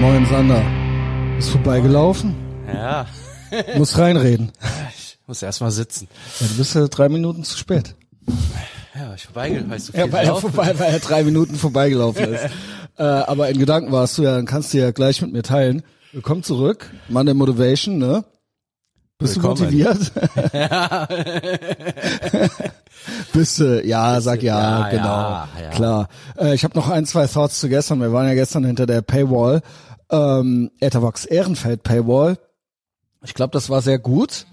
Moin Sander. Ist vorbeigelaufen? Ja, Muss reinreden. ich muss erst mal sitzen. Ja, du bist ja drei Minuten zu spät. Ja, ich vorbeigelaufen. Weißt du, Ja, weil er, vorbei, weil er drei Minuten vorbeigelaufen ist. äh, aber in Gedanken warst du ja, dann kannst du ja gleich mit mir teilen. Willkommen zurück. Monday Motivation, ne? Bist Willkommen. du motiviert? Bist du, ja, sag ja, ja, genau. ja, ja. Klar. Äh, ich habe noch ein, zwei Thoughts zu gestern. Wir waren ja gestern hinter der Paywall. Ähm, Ethervox Ehrenfeld Paywall. Ich glaube, das war sehr gut.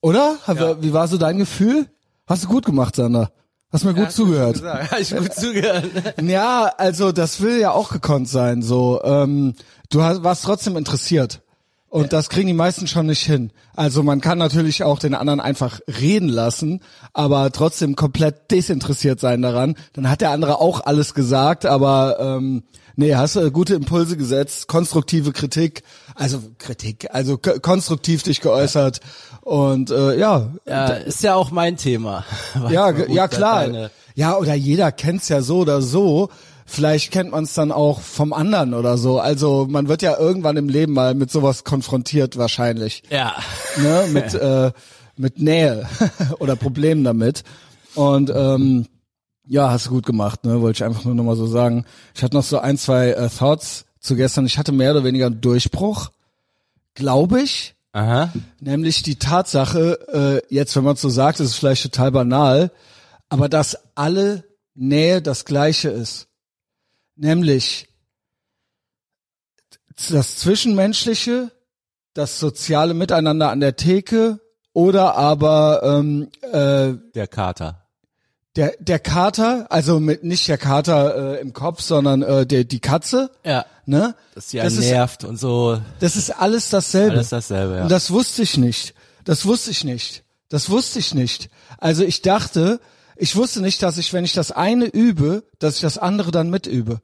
Oder? Hat- Wie war so dein Gefühl? Hast du gut gemacht, Sander. Hast mir gut zugehört. Habe ich gut zugehört. Ja, also das will ja auch gekonnt sein. So, ähm, du hast, warst trotzdem interessiert. Und das kriegen die meisten schon nicht hin. Also man kann natürlich auch den anderen einfach reden lassen, aber trotzdem komplett desinteressiert sein daran. Dann hat der andere auch alles gesagt, aber ähm, nee, hast du gute Impulse gesetzt, konstruktive Kritik, also Kritik, also konstruktiv dich geäußert und äh, ja, Ja, ist ja auch mein Thema. ja, Gut, ja klar. Ja, oder jeder kennt's ja so oder so. Vielleicht kennt man es dann auch vom anderen oder so. Also man wird ja irgendwann im Leben mal mit sowas konfrontiert wahrscheinlich. Ja. Ne? Mit, äh, mit Nähe oder Problemen damit. Und ähm, ja, hast du gut gemacht, ne? Wollte ich einfach nur nochmal so sagen. Ich hatte noch so ein, zwei äh, Thoughts zu gestern. Ich hatte mehr oder weniger einen Durchbruch, glaube ich. Aha. Nämlich die Tatsache, äh, jetzt wenn man so sagt, ist es vielleicht total banal, aber dass alle Nähe das gleiche ist. Nämlich das Zwischenmenschliche, das soziale Miteinander an der Theke oder aber ähm, äh, Der Kater. Der, der Kater, also mit nicht der Kater äh, im Kopf, sondern äh, der, die Katze, Ja. ne? Dass sie Das ist- nervt und so. Das ist alles dasselbe. Alles dasselbe, ja. Und das wusste ich nicht. Das wusste ich nicht. Das wusste ich nicht. Also ich dachte, ich wusste nicht, dass ich, wenn ich das eine übe, dass ich das andere dann mitübe.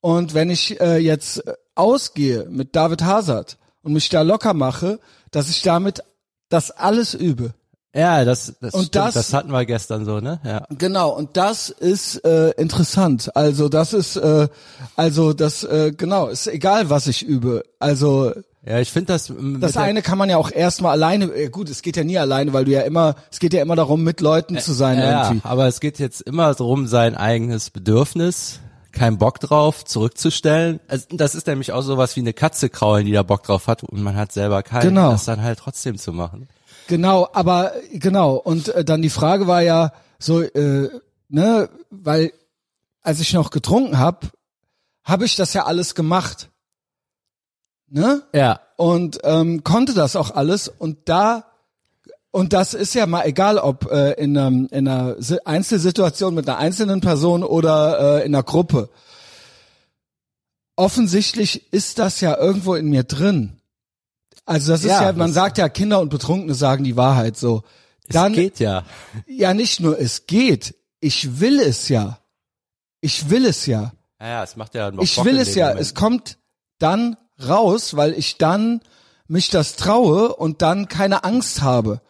Und wenn ich äh, jetzt ausgehe mit David Hazard und mich da locker mache, dass ich damit das alles übe. Ja, das, das, Und stimmt, das- das hatten wir gestern so, ne? Ja. Genau, und das ist äh, interessant. Also das ist, äh, also das, äh, genau, ist egal, was ich übe. Also Ja, ich finde das. Das eine kann man ja auch erstmal alleine, äh, gut, es geht ja nie alleine, weil du ja immer, es geht ja immer darum, mit Leuten zu sein Ja, irgendwie. aber es geht jetzt immer darum, sein eigenes Bedürfnis, kein Bock drauf, zurückzustellen. Also, das ist nämlich auch sowas wie eine Katze kraulen, die da Bock drauf hat und man hat selber keinen, Genau. das dann halt trotzdem zu machen. Genau, aber genau, und äh, dann die Frage war ja so, äh, ne, weil als ich noch getrunken hab, habe ich das ja alles gemacht. Ne? Ja. und ähm, konnte das auch alles und da und das ist ja mal egal, ob äh, in, einem, in einer Si- Einzelsituation mit einer einzelnen Person oder äh, in einer Gruppe. Offensichtlich ist das ja irgendwo in mir drin. Also das ist Ja, ja, man sagt ja, Kinder und Betrunkene sagen die Wahrheit so. Es Dann geht ja. ja nicht nur es geht, ich will es ja. Ich will es ja. Ja, ja, es macht ja noch Ich Bock will es ja. Moment. Es kommt dann raus, weil ich dann mich das traue und dann keine Angst habe.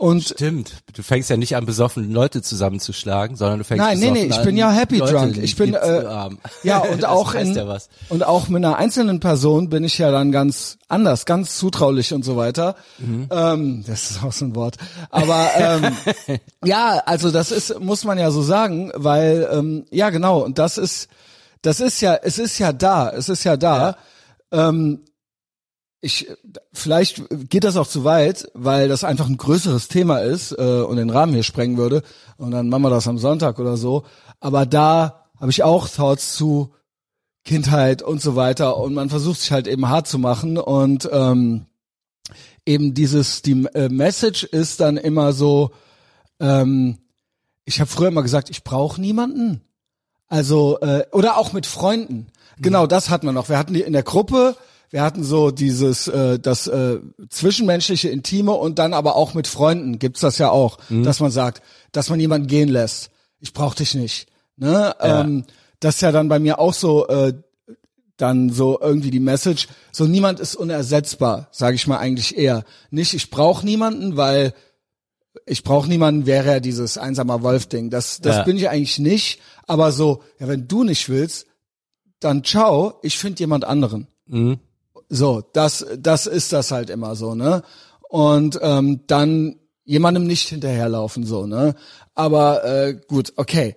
Und Stimmt. Du fängst ja nicht an, besoffen Leute zusammenzuschlagen, sondern du fängst Nein, nee, nee, ich bin an, ja happy Leute drunk. Ich bin, äh, ja und auch in ja und auch mit einer einzelnen Person bin ich ja dann ganz anders, ganz zutraulich und so weiter. Mhm. Ähm, das ist auch so ein Wort. Aber ähm, ja, also das ist muss man ja so sagen, weil ähm, ja genau und das ist das ist ja es ist ja da, es ist ja da. Ähm, ich vielleicht geht das auch zu weit, weil das einfach ein größeres Thema ist äh, und den Rahmen hier sprengen würde. Und dann machen wir das am Sonntag oder so. Aber da habe ich auch Thoughts zu Kindheit und so weiter. Und man versucht sich halt eben hart zu machen. Und ähm, eben dieses die äh, Message ist dann immer so ähm, ich habe früher immer gesagt ich brauche niemanden. Also äh, oder auch mit Freunden. Genau das hat man noch. Wir hatten die in der Gruppe wir hatten so dieses äh, das äh, zwischenmenschliche intime und dann aber auch mit Freunden gibt's das ja auch dass man sagt dass man jemanden gehen lässt ich brauch dich nicht ne Ja. ähm, das ist ja dann bei mir auch so äh, dann so irgendwie die Message, so niemand ist unersetzbar, sage ich mal eigentlich eher. Nicht, ich brauche niemanden, weil ich brauche niemanden, wäre ja dieses einsamer Wolf-Ding. Das, das Ja. bin ich eigentlich nicht. Aber so, ja, wenn du nicht willst, dann ciao, ich finde jemand anderen. Mhm. So, das, das ist das halt immer so, ne? Und ähm, dann jemandem nicht hinterherlaufen, so, ne? Aber äh, gut, okay.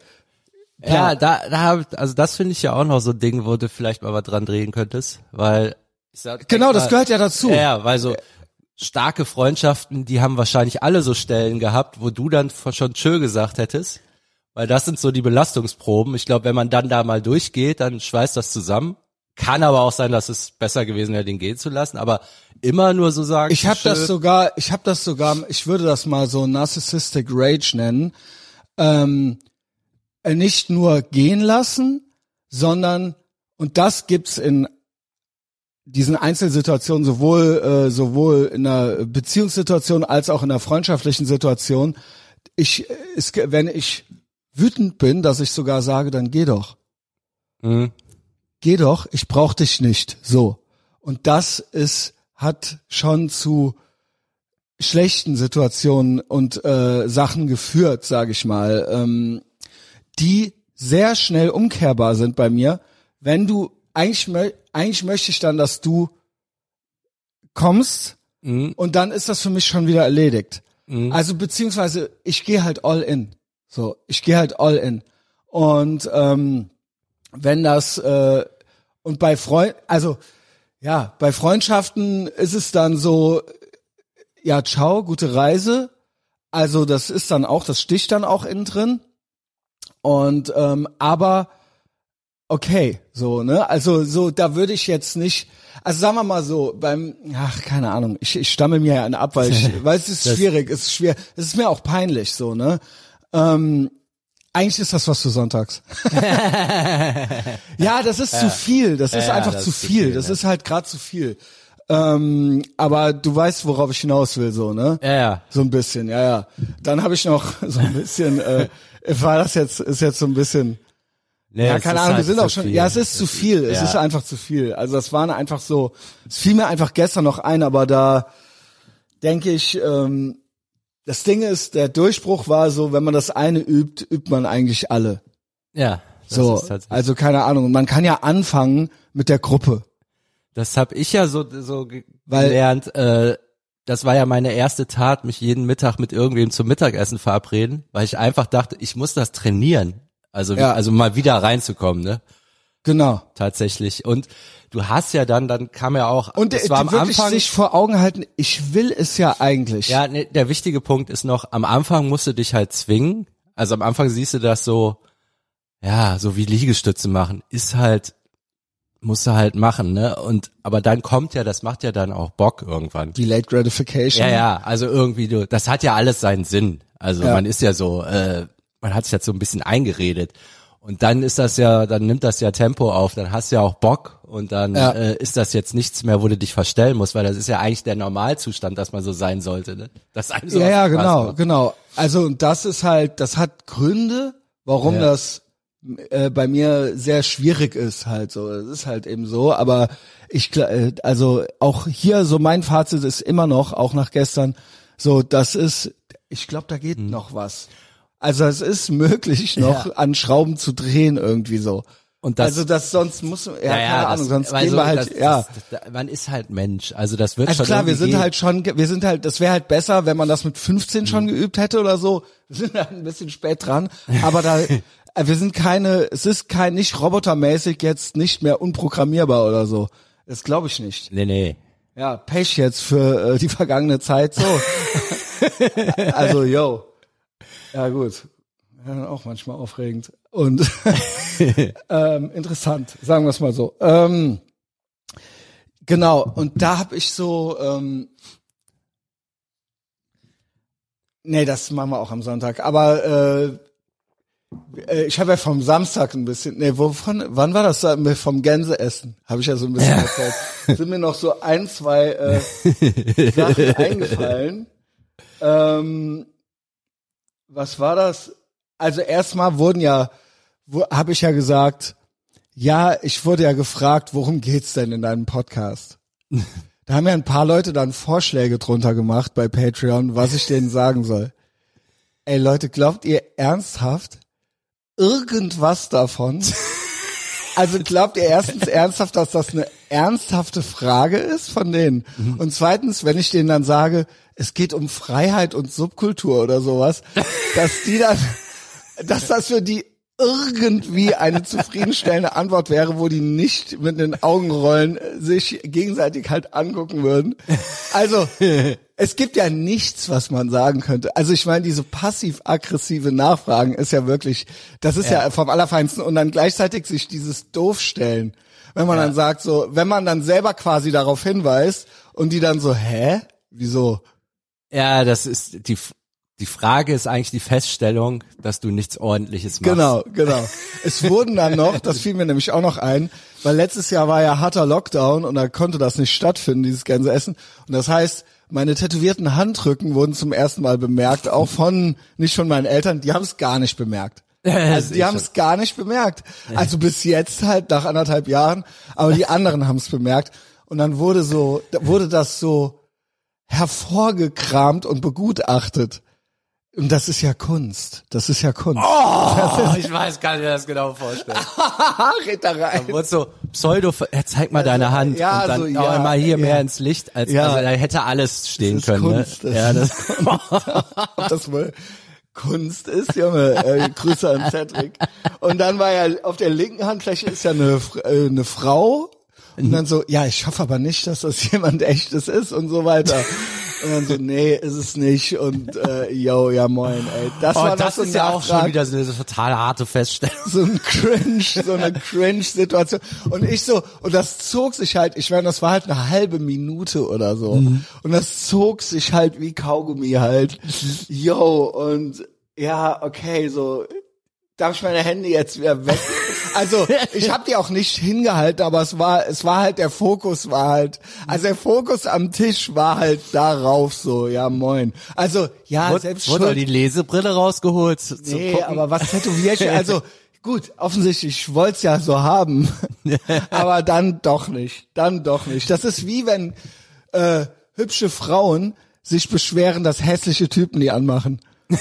Ja, da, da hab, also das finde ich ja auch noch so ein Ding, wo du vielleicht mal was dran drehen könntest, weil ich sag, Genau, das extra- gehört ja dazu. Ja, ja, weil so starke Freundschaften, die haben wahrscheinlich alle so Stellen gehabt, wo du dann schon tschö gesagt hättest, weil das sind so die Belastungsproben. Ich glaube, wenn man dann da mal durchgeht, dann schweißt das zusammen. Kann aber auch sein, dass es besser gewesen wäre, den gehen zu lassen, aber immer nur so sagen. Ich habe das sogar, ich habe das sogar, ich würde das mal so Narcissistic Rage nennen. Ähm, äh, nicht nur gehen lassen, sondern und das gibt's in diesen Einzelsituationen sowohl äh, sowohl in einer Beziehungssituation als auch in einer freundschaftlichen Situation. Ich es, wenn ich wütend bin, dass ich sogar sage, dann geh doch. Mhm. Geh doch, ich brauch dich nicht. So. Und das ist, hat schon zu schlechten Situationen und äh, Sachen geführt, sage ich mal, ähm, die sehr schnell umkehrbar sind bei mir. Wenn du eigentlich, mö- eigentlich möchte ich dann, dass du kommst Mhm. und dann ist das für mich schon wieder erledigt. Mhm. Also beziehungsweise ich gehe halt all in. So, ich gehe halt all in. Und ähm, wenn das äh, und bei Freund, also ja, bei Freundschaften ist es dann so, ja, ciao, gute Reise. Also das ist dann auch, das sticht dann auch innen drin. Und ähm, aber okay, so, ne? Also so, da würde ich jetzt nicht, also sagen wir mal so, beim, ach, keine Ahnung, ich, ich stammel mir ja einen ab, weil ich, weil es ist schwierig, es ist schwer, es ist mir auch peinlich, so, ne? Ähm, eigentlich ist das was für sonntags. ja, das ist zu viel, das ist Ja, einfach das zu ist zu viel, viel, das ne? ist halt gerade zu viel. Ähm, aber du weißt, worauf ich hinaus will, so, ne? Ja, ja. So ein bisschen, ja, ja. Dann habe ich noch so ein bisschen, äh, war das jetzt, ist jetzt so ein bisschen, Nee, ja, keine Ahnung, wir halt sind zu auch schon, viel. ja, es ist zu viel, es Ja. ist einfach zu viel. Also es waren einfach so, es fiel mir einfach gestern noch ein, aber da denke ich, ähm, das Ding ist, der Durchbruch war so, wenn man das eine übt, übt man eigentlich alle. Ja. So, also keine Ahnung. Und man kann ja anfangen mit der Gruppe. Das habe ich ja so so Weil- gelernt. Äh, das war ja meine erste Tat, mich jeden Mittag mit irgendwem zum Mittagessen verabreden, weil ich einfach dachte, ich muss das trainieren. Also Ja. also mal wieder reinzukommen, ne? Genau. Tatsächlich. Und du hast ja dann, dann kam ja auch. Und es äh, war am wirklich Anfang. sich vor Augen halten, ich will es ja eigentlich. ja, ne, der wichtige Punkt ist noch, am Anfang musst du dich halt zwingen. Also am Anfang siehst du das so, ja, so wie Liegestütze machen, ist halt, musst du halt machen, ne? Und aber dann kommt ja, das macht ja dann auch Bock irgendwann. Delayed Gratification. Ja, ja, also irgendwie du, das hat ja alles seinen Sinn. Also Ja. man ist ja so, äh, man hat sich jetzt so ein bisschen eingeredet. Und dann ist das ja, dann nimmt das ja Tempo auf, dann hast du ja auch Bock und dann Ja. äh, ist das jetzt nichts mehr, wo du dich verstellen musst, weil das ist ja eigentlich der Normalzustand, dass man so sein sollte, ne? Das einem so ja, ja, genau, macht. genau. Also und das ist halt, das hat Gründe, warum Ja. das äh, bei mir sehr schwierig ist halt so. Es ist halt eben so, aber ich äh, also auch hier so mein Fazit ist immer noch, auch nach gestern, so das ist, ich glaube, da Hm. geht noch was. Also es ist möglich noch Ja. an Schrauben zu drehen irgendwie so. Und das, also das sonst muss ja, keine das- Ahnung, sonst weil gehen wir halt das, ja. Das, das, man ist halt Mensch, also das wird Also schon klar, wir sind gehen. halt schon, wir sind halt, das wäre halt besser, wenn man das mit 15 schon geübt hätte oder so. Wir sind halt ein bisschen spät dran, aber da, äh, wir sind keine, es ist kein, nicht robotermäßig jetzt nicht mehr unprogrammierbar oder so. Das glaube ich nicht. Nee, nee. Ja, Pech jetzt für äh, die vergangene Zeit so. also, yo. Ja, gut. Ja, auch manchmal aufregend. Und ähm, interessant, sagen wir es mal so. Ähm, genau, und da habe ich so, ähm, nee, das machen wir auch am Sonntag, aber äh, äh, ich habe ja vom Samstag ein bisschen, nee, wovon, wann war das? Äh, Vom Gänseessen, habe ich ja so ein bisschen erzählt. Sind mir noch so ein, zwei äh, Sachen eingefallen. Ähm, was war das? Also erstmal wurden ja, wo, habe ich ja gesagt, ja, ich wurde ja gefragt, worum geht's denn in deinem Podcast? Da haben ja ein paar Leute dann Vorschläge drunter gemacht bei Patreon, was ich denen sagen soll. Ey Leute, glaubt ihr ernsthaft, irgendwas davon Also glaubt ihr erstens ernsthaft, dass das eine ernsthafte Frage ist von denen? Mhm. Und zweitens, wenn ich denen dann sage, es geht um Freiheit und Subkultur oder sowas, dass die dann, dass das für die irgendwie eine zufriedenstellende Antwort wäre, wo die nicht mit den Augenrollen sich gegenseitig halt angucken würden. Also, es gibt ja nichts, was man sagen könnte. Also ich meine, diese passiv-aggressive Nachfragen ist ja wirklich, das ist ja, vom Allerfeinsten und dann gleichzeitig sich dieses doof stellen. Wenn man dann sagt so, wenn man dann selber quasi darauf hinweist und die dann so, hä? Wieso? Ja, das ist die die Frage ist eigentlich die Feststellung, dass du nichts ordentliches machst. Genau, genau. Es wurden dann noch, das fiel mir nämlich auch noch ein, weil letztes Jahr war ja harter Lockdown und da konnte das nicht stattfinden, dieses Gänseessen. Und das heißt, meine tätowierten Handrücken wurden zum ersten Mal bemerkt, auch von, nicht von meinen Eltern, die haben es gar nicht bemerkt. Also die haben es gar nicht bemerkt. Also bis jetzt halt nach anderthalb Jahren, aber die anderen haben es bemerkt. Und dann wurde so, wurde das so hervorgekramt und begutachtet. Und das ist ja Kunst. Das ist ja Kunst. Oh, ich weiß gar nicht, wie das genau vorstellt. Ritterei. Wurde so Pseudo, ja, zeig mal deine Hand ja, und dann so, ja, immer hier ja. mehr ins Licht, als Ja. also da hätte alles stehen ist können. Kunst, ne? das ja, ist das, Ob das mal Kunst ist, Junge. Äh, Grüße an Cedric. Und dann war ja auf der linken Handfläche ist ja eine, äh, eine Frau. Und dann so, ja, ich hoffe aber nicht, dass das jemand echtes ist und so weiter. Und dann so, nee, ist es nicht. Und äh, yo, ja moin, ey. Das oh, war das ein ist ja auch schon wieder so eine total harte Feststellung. so ein Cringe, so eine Cringe-Situation. Und ich so, und das zog sich halt, ich meine, das war halt eine halbe Minute oder so. Und das zog sich halt wie Kaugummi halt. Yo, und ja, okay, so, darf ich meine Hände jetzt wieder weg? Also, ich habe die auch nicht hingehalten, aber es war, es war halt, der Fokus war halt, also der Fokus am Tisch war halt darauf so, ja moin. Also, ja, Wurde, selbst wurde schuld- die Lesebrille rausgeholt? zu- Nee, gucken? aber was tätowiere ich? Also gut, offensichtlich, ich wollte es ja so haben, aber dann doch nicht. Dann doch nicht. Das ist wie wenn äh, hübsche Frauen sich beschweren, dass hässliche Typen die anmachen.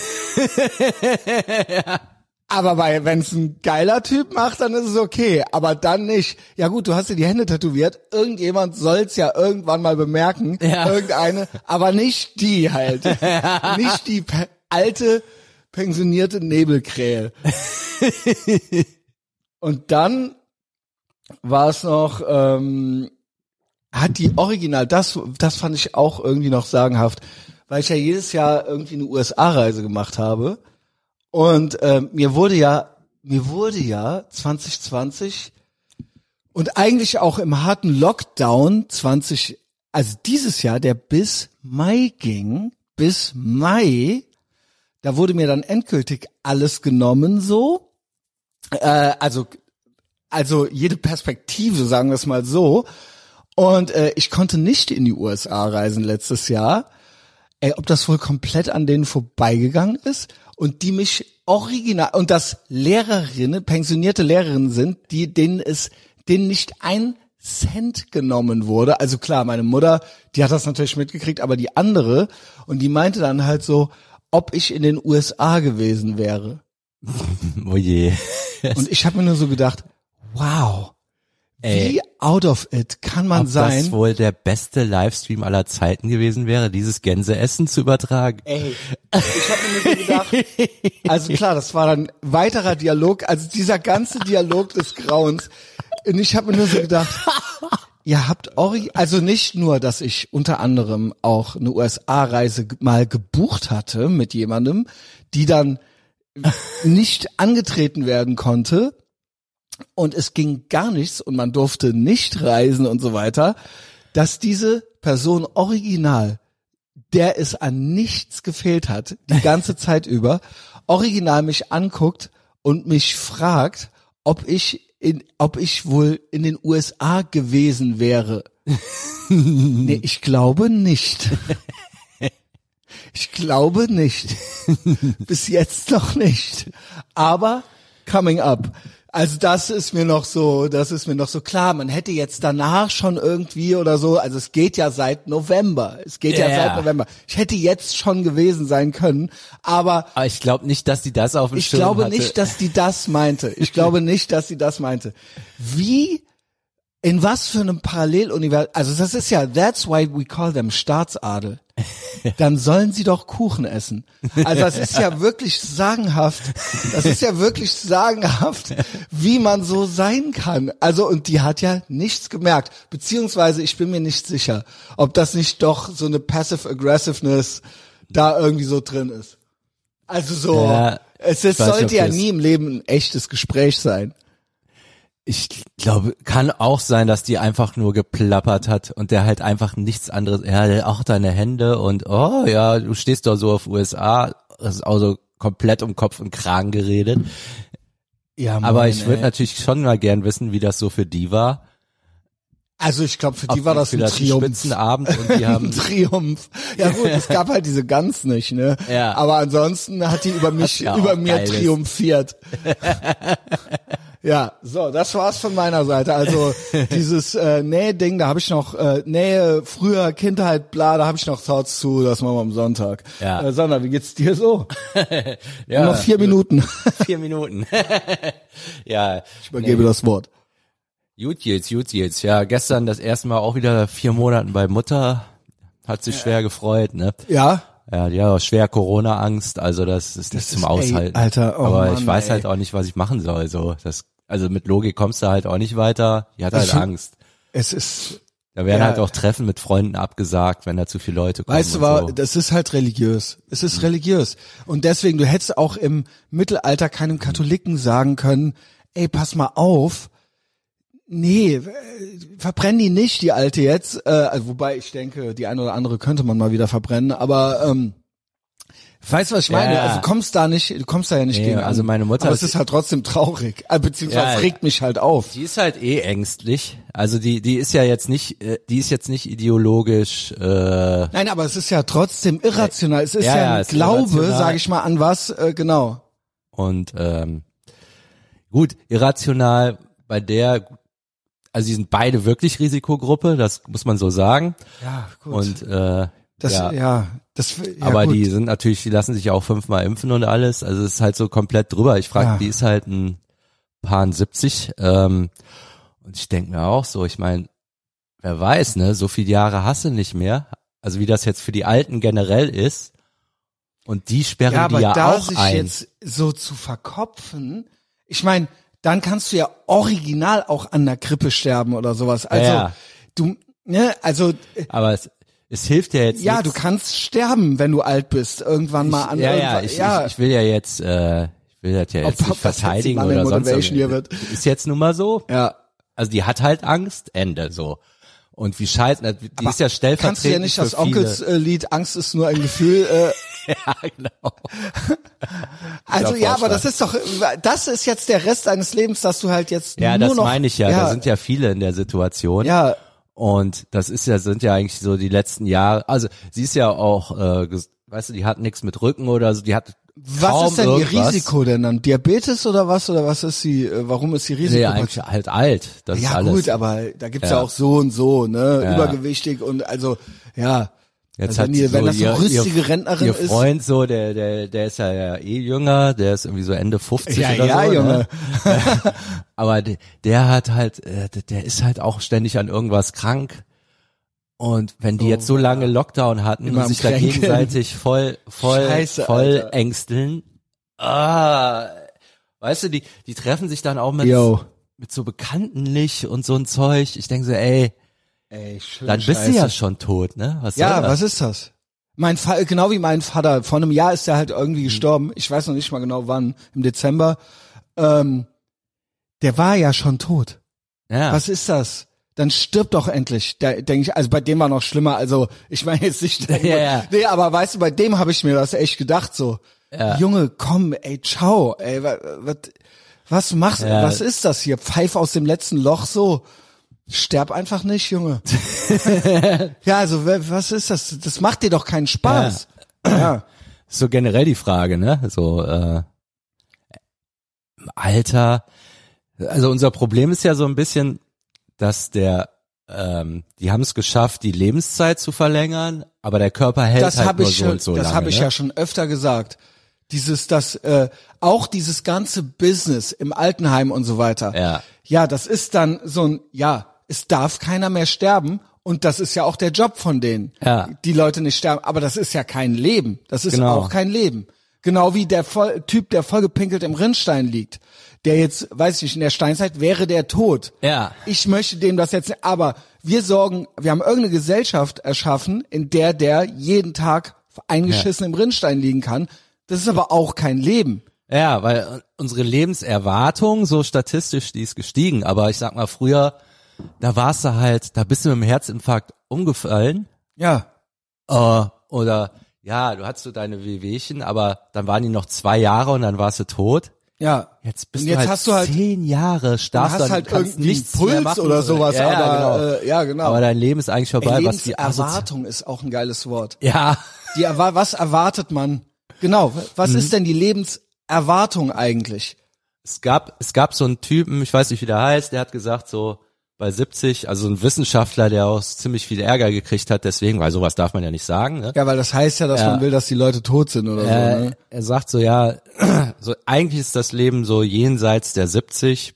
Aber bei, wenn es ein geiler Typ macht, dann ist es okay. Aber dann nicht. Ja gut, du hast dir die Hände tätowiert. Irgendjemand soll's ja irgendwann mal bemerken. Ja. Irgendeine. Aber nicht die halt. Nicht die pe alte, pensionierte Nebelkrähe. Und dann war es noch, ähm, hat die Original, das, das fand ich auch irgendwie noch sagenhaft, weil ich ja jedes Jahr irgendwie eine USA-Reise gemacht habe. Und ähm, mir wurde ja, mir wurde ja 2020 und eigentlich auch im harten Lockdown 20, also dieses Jahr, der bis Mai ging, bis Mai, da wurde mir dann endgültig alles genommen so. Äh, also, also jede Perspektive, sagen wir es mal so. Und äh, ich konnte nicht in die USA reisen letztes Jahr. Ey, ob das wohl komplett an denen vorbeigegangen ist und die mich original und das Lehrerinnen, pensionierte Lehrerinnen sind, die denen es denen nicht ein Cent genommen wurde. Also klar, meine Mutter, die hat das natürlich mitgekriegt, aber die andere und die meinte dann halt so, ob ich in den USA gewesen wäre. Oh je. Und ich habe mir nur so gedacht, wow, Ey. wie out of it kann man Ob sein? das wohl der beste Livestream aller Zeiten gewesen wäre, dieses Gänseessen zu übertragen? Ey, ich habe mir nur so gedacht, also klar, das war dann weiterer Dialog, also dieser ganze Dialog des Grauens. Und ich habe mir nur so gedacht, ihr habt Ori, also nicht nur, dass ich unter anderem auch eine USA-Reise mal gebucht hatte mit jemandem, die dann nicht angetreten werden konnte und es ging gar nichts und man durfte nicht reisen und so weiter, dass diese Person original der es an nichts gefehlt hat, die ganze Zeit über, original mich anguckt und mich fragt, ob ich in, ob ich wohl in den USA gewesen wäre. nee, ich glaube nicht. Ich glaube nicht. Bis jetzt noch nicht. Aber coming up. Also das ist mir noch so, das ist mir noch so klar. Man hätte jetzt danach schon irgendwie oder so, also es geht ja seit November. Es geht ja, Ja. seit November. Ich hätte jetzt schon gewesen sein können, aber Aber ich glaube nicht, dass die das auf dem ich Schirm glaube hatte. nicht, dass die das meinte. Ich glaube nicht, dass sie das meinte. Wie, in was für einem Paralleluniversum, also das ist ja, that's why we call them Staatsadel. Dann sollen sie doch Kuchen essen. Also das ist ja wirklich sagenhaft. Das ist ja wirklich sagenhaft, wie man so sein kann. Also und die hat ja nichts gemerkt. Beziehungsweise ich bin mir nicht sicher, ob das nicht doch so eine Passive Aggressiveness da irgendwie so drin ist. Also so, Ja, es nicht, sollte ja nie im Leben ein echtes Gespräch sein. Ich glaube, kann auch sein, dass die einfach nur geplappert hat und der halt einfach nichts anderes, ja, auch deine Hände und oh ja, du stehst doch so auf USA, das ist auch so komplett um Kopf und Kragen geredet. Ja, Aber ich würde natürlich schon mal gern wissen, wie das so für die war. also ich glaube, für die Auf- war das ein Triumph. Spitzenabend und die Ein haben Triumph. Ja gut, es gab halt diese Gans nicht, ne? Ja. Aber ansonsten hat die über mich, ja über mir triumphiert. ja, so, das war's von meiner Seite. Also dieses äh, Nähe-Ding, da habe ich noch äh, Nähe, früher Kindheit, bla, da habe ich noch Thoughts zu, das machen wir am Sonntag. Ja. Äh, Sandra, wie geht's dir so? ja, noch vier Minuten. vier Minuten. ja, Ich übergebe das Wort. gut geht's, gut geht's. Ja, gestern das erste Mal auch wieder vier Monaten bei Mutter. Hat sich schwer gefreut, ne? Ja? Ja, die hat auch schwer Corona-Angst, also das ist nicht Das zum ist- ey, Aushalten. Alter, oh Aber Mann, ich weiß ey. halt auch nicht, was ich machen soll. So, das, also mit Logik kommst du halt auch nicht weiter. Die hat halt Also- Angst. Es ist, Da werden Ja. halt auch Treffen mit Freunden abgesagt, wenn da zu viele Leute kommen. Weißt du, war, so. Mhm. das ist halt religiös. Es ist religiös. Und deswegen, du hättest auch im Mittelalter keinem Katholiken sagen können, ey, pass mal auf, nee, äh, verbrenn die nicht, die alte jetzt. Äh, also, wobei ich denke, die eine oder andere könnte man mal wieder verbrennen, aber ähm, weißt du, was ich meine? Ja. Also du kommst da nicht, du kommst da ja nicht Nee, gegen also meine Mutter Aber ist- es ist halt trotzdem traurig. Äh, beziehungsweise Ja, regt mich halt auf. Die ist halt eh ängstlich. Also die, die ist ja jetzt nicht, äh, die ist jetzt nicht ideologisch. Äh, Nein, aber es ist ja trotzdem irrational. Es ist Ja, ja, ein Glaube, sage ich mal, an was, äh, genau. Und ähm, gut, irrational bei der, also die sind beide wirklich Risikogruppe, das muss man so sagen. Ja, gut. Und äh, Das, ja, ja, das, ja, aber gut. die sind natürlich, die lassen sich auch fünfmal impfen und alles. Also es ist halt so komplett drüber. Ich frage, Ja. die ist halt ein Paar 70. Ähm, und ich denke mir auch so, ich meine, wer weiß, ne, so viele Jahre hast du nicht mehr. Also wie das jetzt für die Alten generell ist. Und die sperren ja, aber die ja da auch sich ein. jetzt so zu verkopfen, ich meine, dann kannst du ja original auch an der Grippe sterben oder sowas. Also Ja. du, ne, also äh, aber es, es hilft ja jetzt ja, nichts. du kannst sterben, wenn du alt bist, irgendwann mal an ja, ja, ich, ja. Ich, ich will ja jetzt, äh, ich will das ja jetzt ob nicht das jetzt verteidigen Money oder sonst wird. Ist jetzt nun mal so. ja. Also die hat halt Angst, Ende so. Und wie scheiße, die ist ja stellvertretend Kannst du ja nicht das Onkels viele. äh, Angst ist nur ein Gefühl äh, Ja, genau. Also ja, aber das ist doch, das ist jetzt der Rest deines Lebens, dass du halt jetzt Ja, nur das noch, meine ich ja. ja Da sind ja viele in der Situation. ja, Und das ist ja, sind ja eigentlich so die letzten Jahre. Also sie ist ja auch, äh, weißt du, die hat nichts mit Rücken oder so. Die hat was ist denn irgendwas. ihr Risiko denn dann? Diabetes oder was oder was ist sie? äh, Warum ist sie Nee, Risiko? eigentlich halt alt. Das ist ja alles. gut, aber da gibt's ja. Ja. auch so und so, ne, Ja. übergewichtig und also ja. Jetzt also hat wenn, die, sie wenn das so ihr, eine rüstige ihr, Rentnerin ihr ist. Freund so, der, der, der ist ja, ja eh jünger, der ist irgendwie so Ende 50 Ja, oder ja, so. Junge. Ne? Aber der, der hat halt, äh, der- ist halt auch ständig an irgendwas krank. Und wenn die jetzt so lange Lockdown hatten Oh, und sich da gegenseitig voll, voll, Scheiße, voll Alter. ängsteln, ah, weißt du, die, die treffen sich dann auch mit, Yo. mit so Bekannten nicht und so ein Zeug. Ich denke so, ey, Ey, schlimm, dann bist du Scheiße. ja schon tot, ne? Was soll Ja, das? was ist das? Mein Fa genau wie mein Vater. Vor einem Jahr ist er halt Mhm. irgendwie gestorben. Ich weiß noch nicht mal genau wann. Im Dezember. Ähm, der war ja schon tot. Ja. Was ist das? Dann stirb doch endlich. Da denke ich, also bei dem war noch schlimmer. Also ich meine jetzt nicht. Ja, ja. Nee, aber weißt du, bei dem habe ich mir das echt gedacht so. Ja. Junge, komm, ey, ciao, ey, was, was, was machst du? Ja. Was ist das hier? Pfeif aus dem letzten Loch so. Sterb einfach nicht, Junge. ja, also wa- was ist das? Das macht dir doch keinen Spaß. Ja. so generell die Frage, ne? So, äh, Alter, also unser Problem ist ja so ein bisschen, dass der, ähm, die haben es geschafft, die Lebenszeit zu verlängern, aber der Körper hält das halt nur ich so und so das lange. habe ich ne? ja schon öfter gesagt. Dieses, das, äh, auch dieses ganze Business im Altenheim und so weiter. Ja. Ja, das ist dann so ein, ja, es darf keiner mehr sterben und das ist ja auch der Job von denen. Ja. Die Leute nicht sterben, aber das ist ja kein Leben. Das ist Genau. auch kein Leben. Genau wie der voll, Typ, der vollgepinkelt im Rinnstein liegt. Der jetzt, weiß ich nicht, in der Steinzeit wäre der tot. Ja. Ich möchte dem das jetzt, aber wir sorgen, wir haben irgendeine Gesellschaft erschaffen, in der der jeden Tag eingeschissen im Rinnstein liegen kann. Das ist aber auch kein Leben. Ja, weil unsere Lebenserwartung, so statistisch, die ist gestiegen. Aber ich sag mal, früher, da warst du halt, da bist du mit dem Herzinfarkt umgefallen. Ja. Äh, oder ja, du hattest so deine Wehwehchen, aber dann waren die noch zwei Jahre und dann warst du tot. Ja. Jetzt bist Und du jetzt halt hast du halt- zehn Jahre Du starrst hast dann, halt kannst irgendwie einen nichts Puls oder sowas, ja, ja, aber genau. äh, ja, genau. aber dein Leben ist eigentlich vorbei. Ey, was asozial- Lebenserwartung ist auch ein geiles Wort. Ja, Die erwa was erwartet man? Genau, was Mhm. ist denn die Lebenserwartung eigentlich? es gab, es gab so einen Typen, ich weiß nicht, wie der heißt, der hat gesagt, so bei 70, also ein Wissenschaftler, der auch ziemlich viel Ärger gekriegt hat, deswegen, weil sowas darf man ja nicht sagen, ne? Ja, weil das heißt ja, dass Ja. man will, dass die Leute tot sind oder so. Äh, Ne? er sagt so, ja, so eigentlich ist das Leben so jenseits der 70.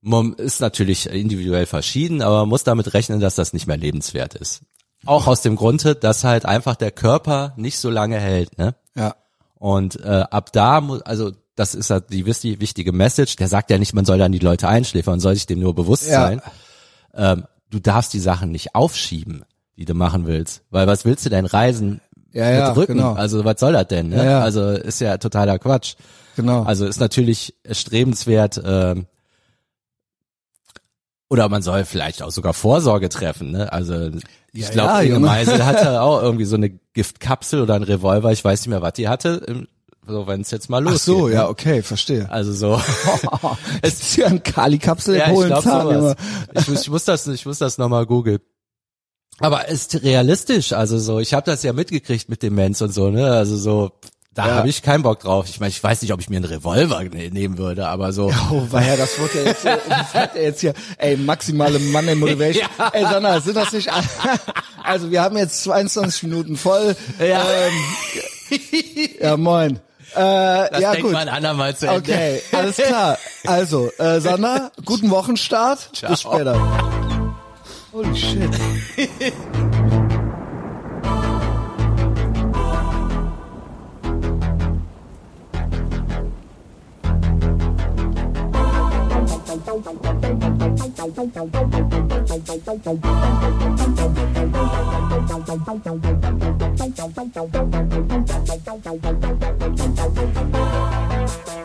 Man ist natürlich individuell verschieden, aber man muss damit rechnen, dass das nicht mehr lebenswert ist. Auch aus dem Grunde, dass halt einfach der Körper nicht so lange hält, ne? Ja. Und äh, ab da muss, also das ist halt die wichtige, Message. Der sagt ja nicht, man soll dann die Leute einschläfern, man soll sich dem nur bewusst Ja. sein. Ähm, du darfst die Sachen nicht aufschieben, die du machen willst, weil was willst du denn reisen? Ja, ja, bedrücken? genau. Also was soll das denn? Ne? Ja. Also ist ja totaler Quatsch. Genau. Also ist natürlich erstrebenswert. Ähm, oder man soll vielleicht auch sogar Vorsorge treffen. Ne? Also ich Ja, glaube, ja, Inge. Meisel hatte auch irgendwie so eine Giftkapsel oder ein Revolver. Ich weiß nicht mehr, was die hatte. im- So, wenn es jetzt mal Ach losgeht. so, ne? ja, okay, verstehe. Also so. Es ist ja ein Kali-Kapsel ja, im ich sowas. Ich, muss- ich muss das, ich muss das nochmal googeln. Aber ist realistisch, also so, ich habe das ja mitgekriegt mit Demenz und so, ne? Also so, da Ja. habe ich keinen Bock drauf. Ich meine, ich weiß nicht, ob ich mir einen Revolver ne nehmen würde, aber so. Oh, ja, das wird ja jetzt, hier- das hat jetzt hier, ey, maximale Money Motivation. Ja. Ey, Sandra, sind das nicht, also wir haben jetzt 22 Minuten voll. Ja. Ähm, ja, moin. Äh, Das ja, denkt gut. man andermal zu Ende. Okay, alles klar. Also, äh, Sandra, guten Wochenstart. Ciao. Bis später. Holy shit. Thank you.